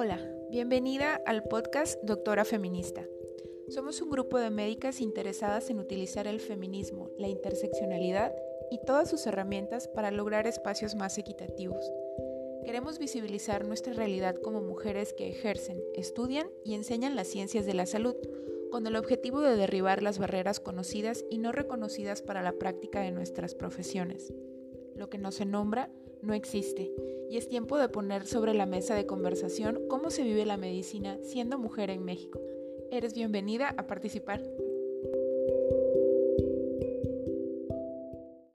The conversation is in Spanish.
Hola, bienvenida al podcast Doctora Feminista. Somos un grupo de médicas interesadas en utilizar el feminismo, la interseccionalidad y todas sus herramientas para lograr espacios más equitativos. Queremos visibilizar nuestra realidad como mujeres que ejercen, estudian y enseñan las ciencias de la salud, con el objetivo de derribar las barreras conocidas y no reconocidas para la práctica de nuestras profesiones. Lo que no se nombra no existe y es tiempo de poner sobre la mesa de conversación cómo se vive la medicina siendo mujer en México. Eres bienvenida a participar.